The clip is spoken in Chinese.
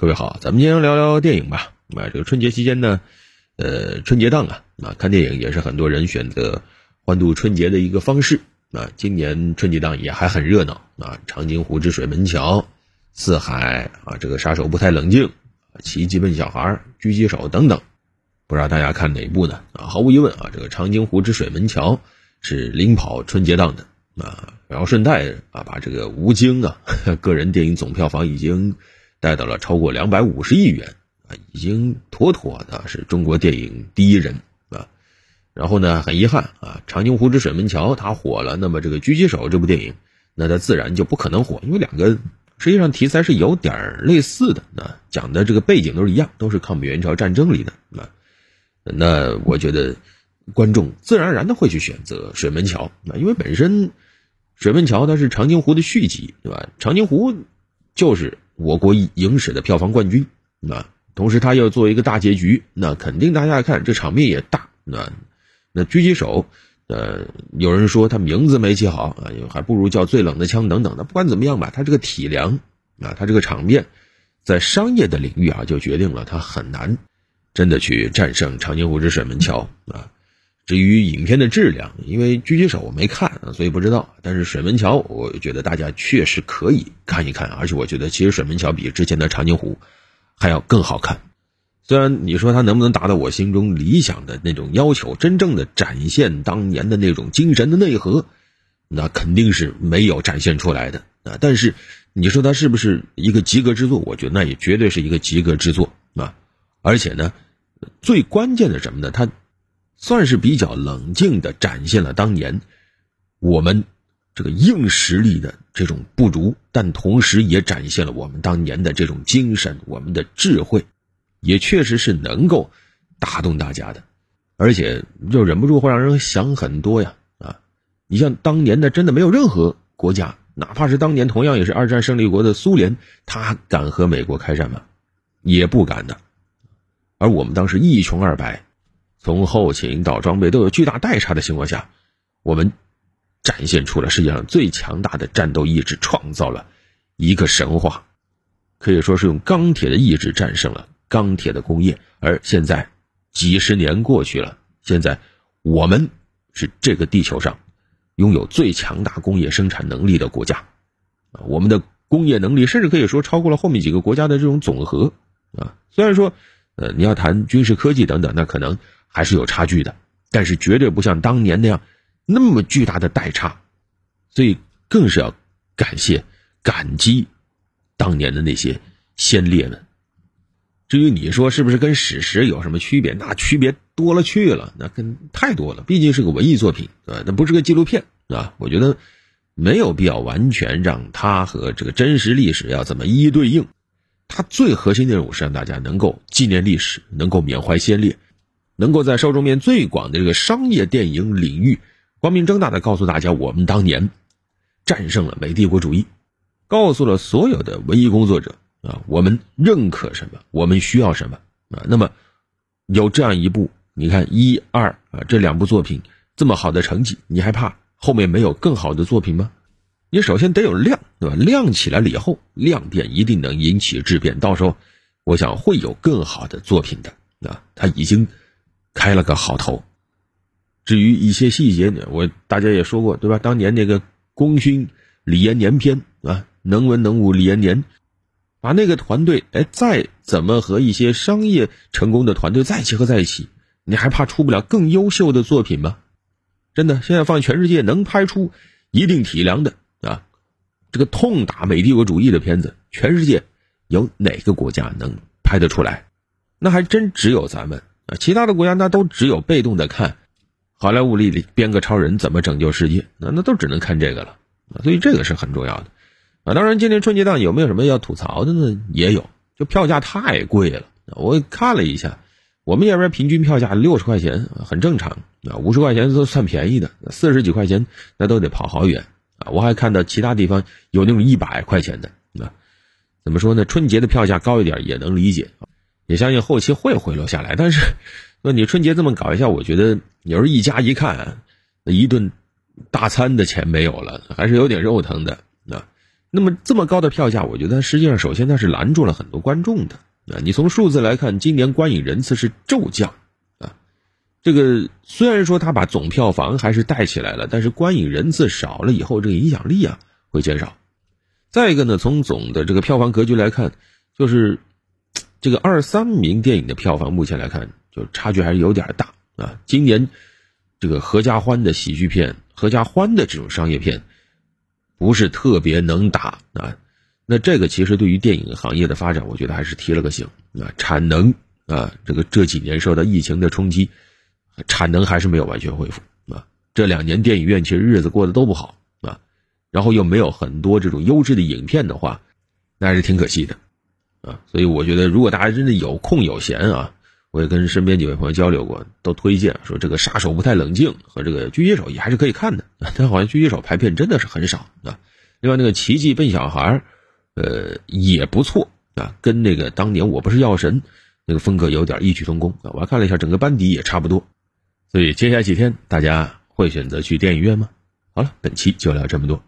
各位好，咱们今天聊聊电影吧。啊，这个春节期间呢，呃，春节档啊，啊，看电影也是很多人选择欢度春节的一个方式。啊，今年春节档也还很热闹啊，《长津湖之水门桥》、《四海》啊，这个杀手不太冷静、奇迹笨小孩、狙击手等等，不知道大家看哪部呢？啊，毫无疑问啊，这个《长津湖之水门桥》是领跑春节档的啊。然后顺带啊，把这个吴京啊 个人电影总票房已经。带到了超过两百五十亿元啊，已经妥妥的是中国电影第一人啊。然后呢，很遗憾啊，《长津湖之水门桥》它火了，那么这个《狙击手》这部电影，那它自然就不可能火，因为两个实际上题材是有点类似的啊，讲的这个背景都是一样，都是抗美援朝战争里的啊。那我觉得观众自然而然的会去选择《水门桥》啊，因为本身《水门桥》它是长津湖的续集，对吧？长津湖就是。我国影史的票房冠军，那同时他要做一个大结局，那肯定大家看这场面也大，那那狙击手，呃，有人说他名字没起好啊，还不如叫最冷的枪等等的。不管怎么样吧，他这个体量啊，他这个场面，在商业的领域啊，就决定了他很难真的去战胜长津湖之水门桥啊。至于影片的质量，因为狙击手我没看，所以不知道。但是水门桥，我觉得大家确实可以看一看，而且我觉得其实水门桥比之前的长津湖还要更好看。虽然你说它能不能达到我心中理想的那种要求，真正的展现当年的那种精神的内核，那肯定是没有展现出来的啊。但是你说它是不是一个及格之作？我觉得那也绝对是一个及格之作啊。而且呢，最关键的什么呢？它。算是比较冷静的展现了当年我们这个硬实力的这种不足，但同时也展现了我们当年的这种精神，我们的智慧，也确实是能够打动大家的，而且就忍不住会让人想很多呀啊！你像当年的，真的没有任何国家，哪怕是当年同样也是二战胜利国的苏联，他敢和美国开战吗？也不敢的。而我们当时一穷二白。从后勤到装备都有巨大代差的情况下，我们展现出了世界上最强大的战斗意志，创造了一个神话，可以说是用钢铁的意志战胜了钢铁的工业。而现在几十年过去了，现在我们是这个地球上拥有最强大工业生产能力的国家，啊，我们的工业能力甚至可以说超过了后面几个国家的这种总和，啊，虽然说，呃，你要谈军事科技等等，那可能。还是有差距的，但是绝对不像当年那样那么巨大的代差，所以更是要感谢、感激当年的那些先烈们。至于你说是不是跟史实有什么区别，那区别多了去了，那跟太多了。毕竟是个文艺作品，啊，那不是个纪录片，啊，我觉得没有必要完全让它和这个真实历史要怎么一一对应。它最核心的任务是让大家能够纪念历史，能够缅怀先烈。能够在受众面最广的这个商业电影领域，光明正大的告诉大家，我们当年战胜了美帝国主义，告诉了所有的文艺工作者啊，我们认可什么，我们需要什么啊。那么有这样一部，你看一二啊这两部作品这么好的成绩，你还怕后面没有更好的作品吗？你首先得有量，对吧？亮起来了以后，亮点一定能引起质变，到时候我想会有更好的作品的啊。他已经。开了个好头，至于一些细节呢，我大家也说过，对吧？当年那个功勋李延年篇啊，能文能武李延年，把那个团队，哎，再怎么和一些商业成功的团队再结合在一起，你还怕出不了更优秀的作品吗？真的，现在放全世界能拍出一定体量的啊，这个痛打美帝国主义的片子，全世界有哪个国家能拍得出来？那还真只有咱们。啊，其他的国家那都只有被动的看，好莱坞里编个超人怎么拯救世界，那那都只能看这个了，所以这个是很重要的啊。当然，今年春节档有没有什么要吐槽的呢？也有，就票价太贵了。我看了一下，我们这边平均票价六十块钱，很正常啊，五十块钱都算便宜的，四十几块钱那都得跑好远啊。我还看到其他地方有那种一百块钱的啊，怎么说呢？春节的票价高一点也能理解。也相信后期会回落下来，但是，那你春节这么搞一下，我觉得有时候一家一看，那一顿大餐的钱没有了，还是有点肉疼的。那那么这么高的票价，我觉得实际上首先它是拦住了很多观众的啊。你从数字来看，今年观影人次是骤降啊。这个虽然说它把总票房还是带起来了，但是观影人次少了以后，这个影响力啊会减少。再一个呢，从总的这个票房格局来看，就是这个二三名电影的票房目前来看，就差距还是有点大啊。今年这个合家欢的喜剧片、合家欢的这种商业片。不是特别能打啊，那这个其实对于电影行业的发展，我觉得还是提了个醒啊。产能啊，这个这几年受到疫情的冲击，产能还是没有完全恢复啊。这两年电影院其实日子过得都不好啊，然后又没有很多这种优质的影片的话，那还是挺可惜的啊。所以我觉得，如果大家真的有空有闲啊。我也跟身边几位朋友交流过，都推荐说这个杀手不太冷静和这个狙击手也还是可以看的，但好像狙击手排片真的是很少啊。另外那个奇迹笨小孩，呃也不错啊，跟那个当年我不是药神那个风格有点异曲同工啊。我还看了一下整个班底也差不多，所以接下来几天大家会选择去电影院吗？好了，本期就聊这么多。